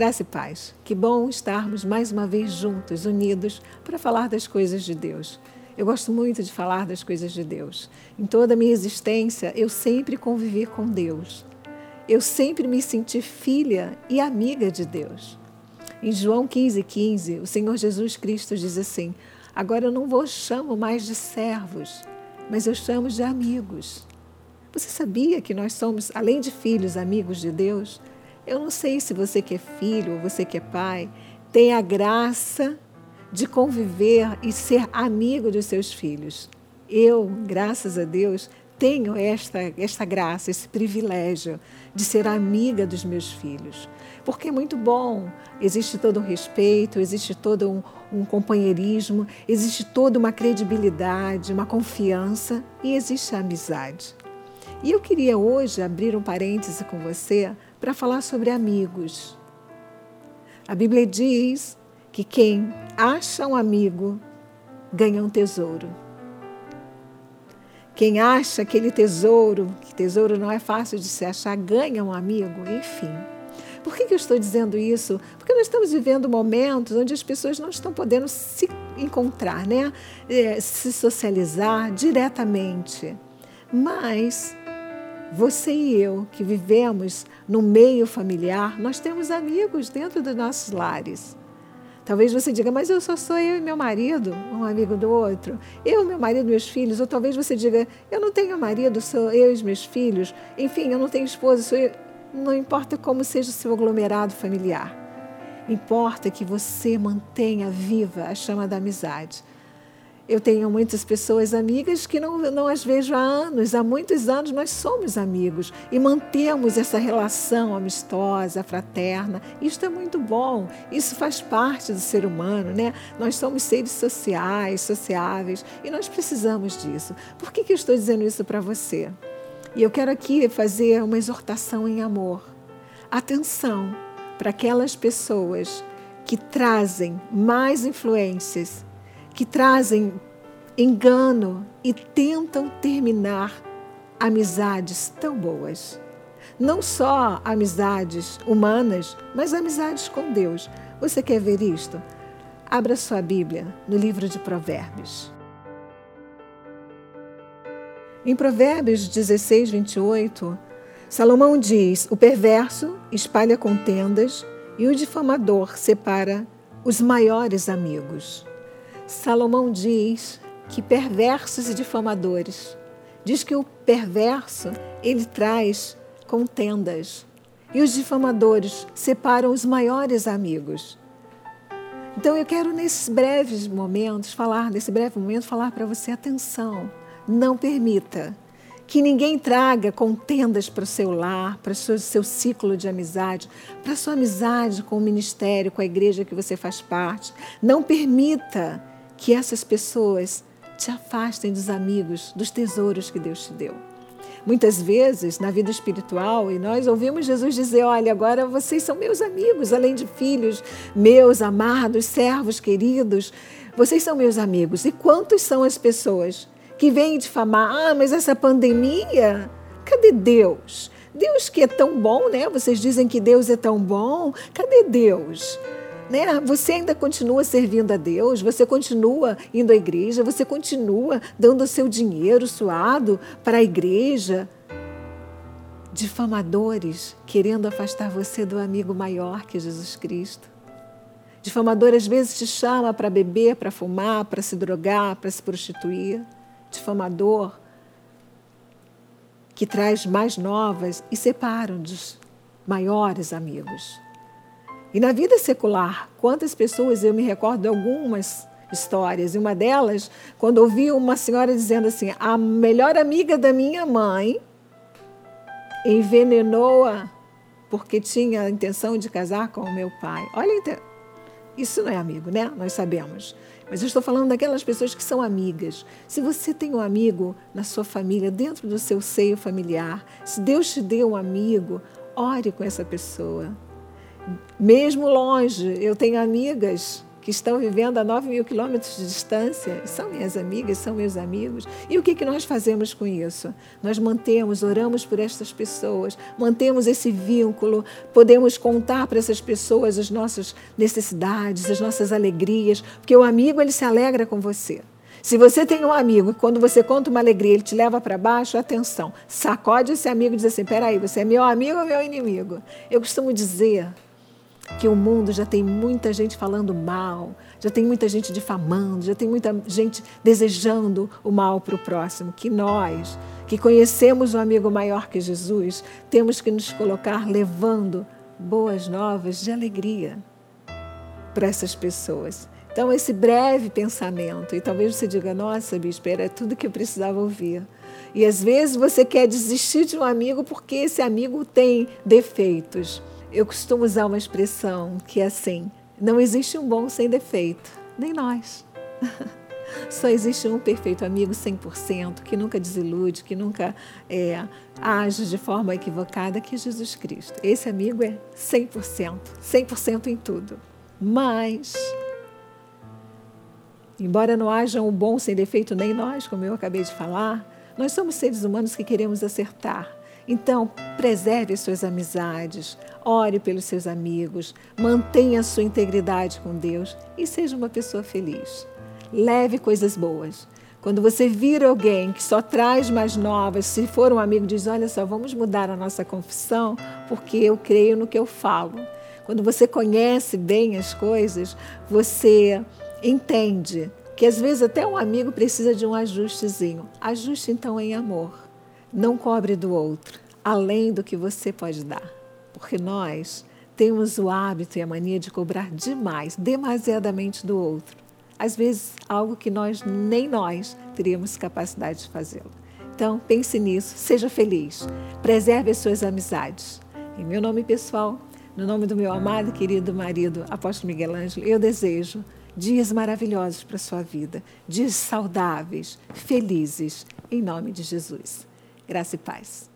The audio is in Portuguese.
Graça e paz. Que bom estarmos mais uma vez juntos, unidos, para falar das coisas de Deus. Eu gosto muito de falar das coisas de Deus. Em toda a minha existência, eu sempre convivi com Deus. Eu sempre me senti filha e amiga de Deus. Em João 15, 15, o Senhor Jesus Cristo diz assim: Agora eu não vos chamo mais de servos, mas eu chamo de amigos. Você sabia que nós somos, além de filhos, amigos de Deus? Eu não sei se você que é filho ou você que é pai tem a graça de conviver e ser amigo dos seus filhos. Eu, graças a Deus, tenho esta, esta graça, esse privilégio de ser amiga dos meus filhos. Porque é muito bom, existe todo um respeito, existe todo um, um companheirismo, existe toda uma credibilidade, uma confiança e existe a amizade. E eu queria hoje abrir um parêntese com você para falar sobre amigos. A Bíblia diz que quem acha um amigo ganha um tesouro. Quem acha aquele tesouro, que tesouro não é fácil de se achar, ganha um amigo, enfim. Por que, que eu estou dizendo isso? Porque nós estamos vivendo momentos onde as pessoas não estão podendo se encontrar, né? É, se socializar diretamente. Mas você e eu, que vivemos no meio familiar, nós temos amigos dentro dos nossos lares. Talvez você diga, mas eu só sou eu e meu marido, um amigo do outro. Eu, meu marido meus filhos. Ou talvez você diga, eu não tenho marido, sou eu e os meus filhos. Enfim, eu não tenho esposa, sou eu. Não importa como seja o seu aglomerado familiar. Importa que você mantenha viva a chama da amizade. Eu tenho muitas pessoas amigas que não, não as vejo há anos, há muitos anos nós somos amigos e mantemos essa relação amistosa, fraterna. Isso é muito bom, isso faz parte do ser humano, né? Nós somos seres sociais, sociáveis e nós precisamos disso. Por que, que eu estou dizendo isso para você? E eu quero aqui fazer uma exortação em amor. Atenção para aquelas pessoas que trazem mais influências que trazem engano e tentam terminar amizades tão boas. Não só amizades humanas, mas amizades com Deus. Você quer ver isto? Abra sua Bíblia no livro de Provérbios. Em Provérbios 16, 28, Salomão diz: O perverso espalha contendas e o difamador separa os maiores amigos. Salomão diz que perversos e difamadores. Diz que o perverso, ele traz contendas. E os difamadores separam os maiores amigos. Então eu quero nesses breves momentos falar, nesse breve momento falar para você atenção, não permita que ninguém traga contendas para o seu lar, para o seu, seu ciclo de amizade, para a sua amizade com o ministério, com a igreja que você faz parte. Não permita que essas pessoas te afastem dos amigos, dos tesouros que Deus te deu. Muitas vezes, na vida espiritual, e nós ouvimos Jesus dizer: Olha, agora vocês são meus amigos, além de filhos, meus amados, servos queridos, vocês são meus amigos. E quantos são as pessoas que vêm difamar? Ah, mas essa pandemia, cadê Deus? Deus que é tão bom, né? Vocês dizem que Deus é tão bom, cadê Deus? Né? Você ainda continua servindo a Deus, você continua indo à igreja, você continua dando o seu dinheiro suado para a igreja. Difamadores querendo afastar você do amigo maior que Jesus Cristo. Difamador às vezes te chama para beber, para fumar, para se drogar, para se prostituir. Difamador que traz mais novas e separa dos maiores amigos. E na vida secular, quantas pessoas, eu me recordo de algumas histórias, e uma delas, quando ouvi uma senhora dizendo assim: a melhor amiga da minha mãe envenenou-a porque tinha a intenção de casar com o meu pai. Olha, isso não é amigo, né? Nós sabemos. Mas eu estou falando daquelas pessoas que são amigas. Se você tem um amigo na sua família, dentro do seu seio familiar, se Deus te deu um amigo, ore com essa pessoa mesmo longe, eu tenho amigas que estão vivendo a 9 mil quilômetros de distância, são minhas amigas, são meus amigos. E o que, que nós fazemos com isso? Nós mantemos, oramos por estas pessoas, mantemos esse vínculo, podemos contar para essas pessoas as nossas necessidades, as nossas alegrias, porque o amigo ele se alegra com você. Se você tem um amigo e quando você conta uma alegria, ele te leva para baixo, atenção, sacode esse amigo e diz assim: peraí, você é meu amigo ou meu inimigo? Eu costumo dizer que o mundo já tem muita gente falando mal, já tem muita gente difamando, já tem muita gente desejando o mal para o próximo. Que nós, que conhecemos o um amigo maior que Jesus, temos que nos colocar levando boas novas de alegria para essas pessoas. Então, esse breve pensamento, e talvez você diga, nossa, bispo, era tudo que eu precisava ouvir. E às vezes você quer desistir de um amigo porque esse amigo tem defeitos. Eu costumo usar uma expressão que é assim: não existe um bom sem defeito, nem nós. Só existe um perfeito amigo 100%, que nunca desilude, que nunca é, age de forma equivocada, que é Jesus Cristo. Esse amigo é 100%, 100% em tudo. Mas Embora não haja um bom sem defeito nem nós, como eu acabei de falar, nós somos seres humanos que queremos acertar. Então, preserve as suas amizades, ore pelos seus amigos, mantenha sua integridade com Deus e seja uma pessoa feliz. Leve coisas boas. Quando você vir alguém que só traz mais novas, se for um amigo, diz: Olha só, vamos mudar a nossa confissão, porque eu creio no que eu falo. Quando você conhece bem as coisas, você entende que às vezes até um amigo precisa de um ajustezinho. Ajuste então em amor. Não cobre do outro, além do que você pode dar. Porque nós temos o hábito e a mania de cobrar demais, demasiadamente do outro. Às vezes, algo que nós, nem nós, teríamos capacidade de fazê-lo. Então, pense nisso, seja feliz, preserve as suas amizades. Em meu nome pessoal, no nome do meu amado e querido marido, apóstolo Miguel Ângelo, eu desejo dias maravilhosos para a sua vida, dias saudáveis, felizes, em nome de Jesus. Graça e paz.